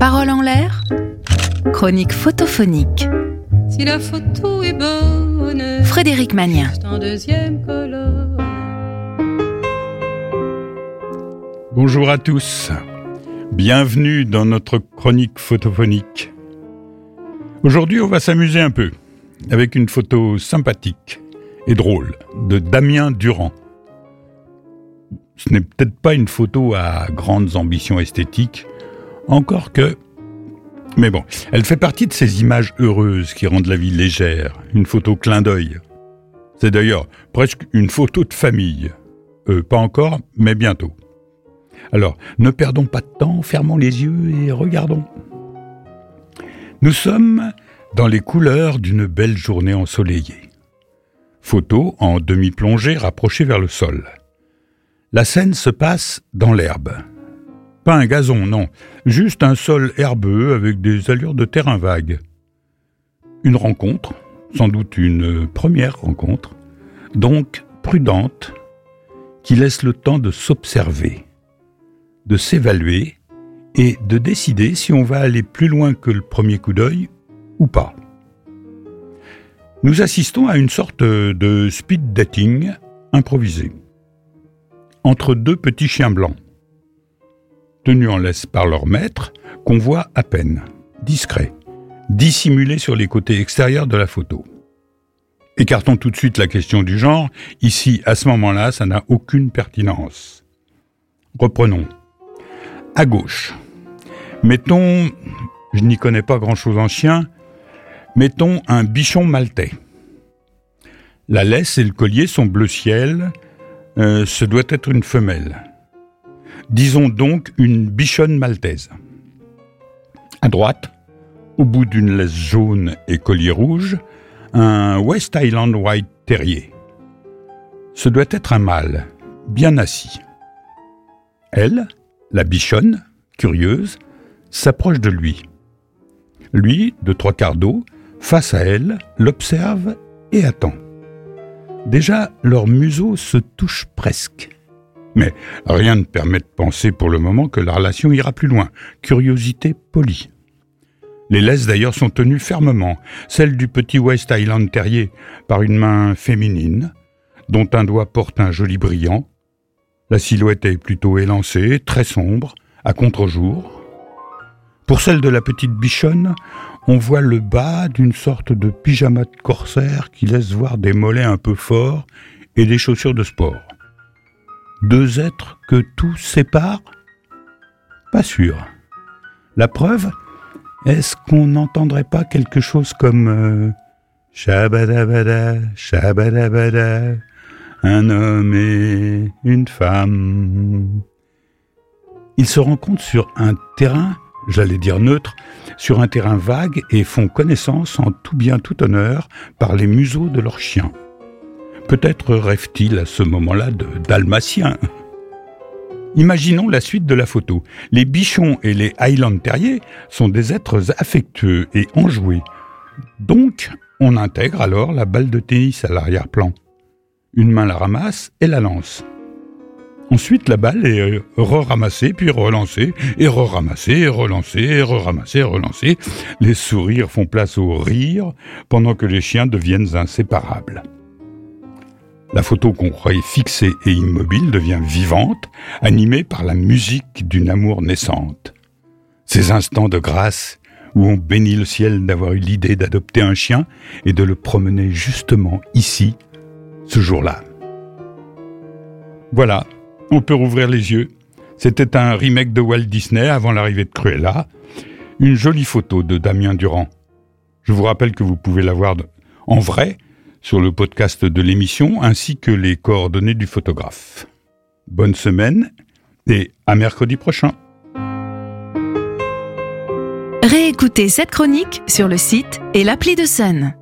Parole en l'air Chronique photophonique. Si la photo est bonne, Frédéric Magnien. juste en deuxième colonne. Bonjour à tous. Bienvenue dans notre chronique photophonique. Aujourd'hui, on va s'amuser un peu avec une photo sympathique et drôle de Damien Durand. Ce n'est peut-être pas une photo à grandes ambitions esthétiques, encore que... Mais bon, elle fait partie de ces images heureuses qui rendent la vie légère, une photo clin d'œil. C'est d'ailleurs presque une photo de famille. Euh, pas encore, mais bientôt. Alors, ne perdons pas de temps, fermons les yeux et regardons. Nous sommes dans les couleurs d'une belle journée ensoleillée. Photo en demi-plongée rapprochée vers le sol. La scène se passe dans l'herbe. Pas un gazon, non, juste un sol herbeux avec des allures de terrain vague. Une rencontre, sans doute une première rencontre, donc prudente, qui laisse le temps de s'observer de s'évaluer et de décider si on va aller plus loin que le premier coup d'œil ou pas. Nous assistons à une sorte de speed dating improvisé entre deux petits chiens blancs, tenus en laisse par leur maître, qu'on voit à peine, discrets, dissimulés sur les côtés extérieurs de la photo. Écartons tout de suite la question du genre, ici, à ce moment-là, ça n'a aucune pertinence. Reprenons à gauche. Mettons, je n'y connais pas grand-chose en chien, mettons un bichon maltais. La laisse et le collier sont bleu ciel, euh, ce doit être une femelle. Disons donc une bichonne maltaise. À droite, au bout d'une laisse jaune et collier rouge, un West Island White Terrier. Ce doit être un mâle, bien assis. Elle, la bichonne, curieuse, s'approche de lui. Lui, de trois quarts d'eau, face à elle, l'observe et attend. Déjà, leurs museaux se touchent presque. Mais rien ne permet de penser pour le moment que la relation ira plus loin. Curiosité polie. Les laisses d'ailleurs sont tenues fermement, celles du petit West Island Terrier, par une main féminine, dont un doigt porte un joli brillant, la silhouette est plutôt élancée, très sombre, à contre-jour. Pour celle de la petite bichonne, on voit le bas d'une sorte de pyjama de corsaire qui laisse voir des mollets un peu forts et des chaussures de sport. Deux êtres que tout sépare? Pas sûr. La preuve Est-ce qu'on n'entendrait pas quelque chose comme euh, Shabadabada, un homme et une femme? Ils se rencontrent sur un terrain, j'allais dire neutre, sur un terrain vague et font connaissance en tout bien tout honneur par les museaux de leurs chiens. Peut-être rêvent-ils à ce moment-là de. Imaginons la suite de la photo. Les bichons et les Highland Terriers sont des êtres affectueux et enjoués. Donc, on intègre alors la balle de tennis à l'arrière-plan. Une main la ramasse et la lance. Ensuite, la balle est euh, re-ramassée, puis relancée, et re-ramassée, relancée, et re-ramassée, relancée. Les sourires font place aux rires, pendant que les chiens deviennent inséparables. La photo qu'on croyait fixée et immobile devient vivante, animée par la musique d'une amour naissante. Ces instants de grâce où on bénit le ciel d'avoir eu l'idée d'adopter un chien et de le promener justement ici, ce jour-là. Voilà, on peut rouvrir les yeux. C'était un remake de Walt Disney avant l'arrivée de Cruella. Une jolie photo de Damien Durand. Je vous rappelle que vous pouvez la voir en vrai sur le podcast de l'émission ainsi que les coordonnées du photographe. Bonne semaine et à mercredi prochain. Réécoutez cette chronique sur le site et l'appli de Sun.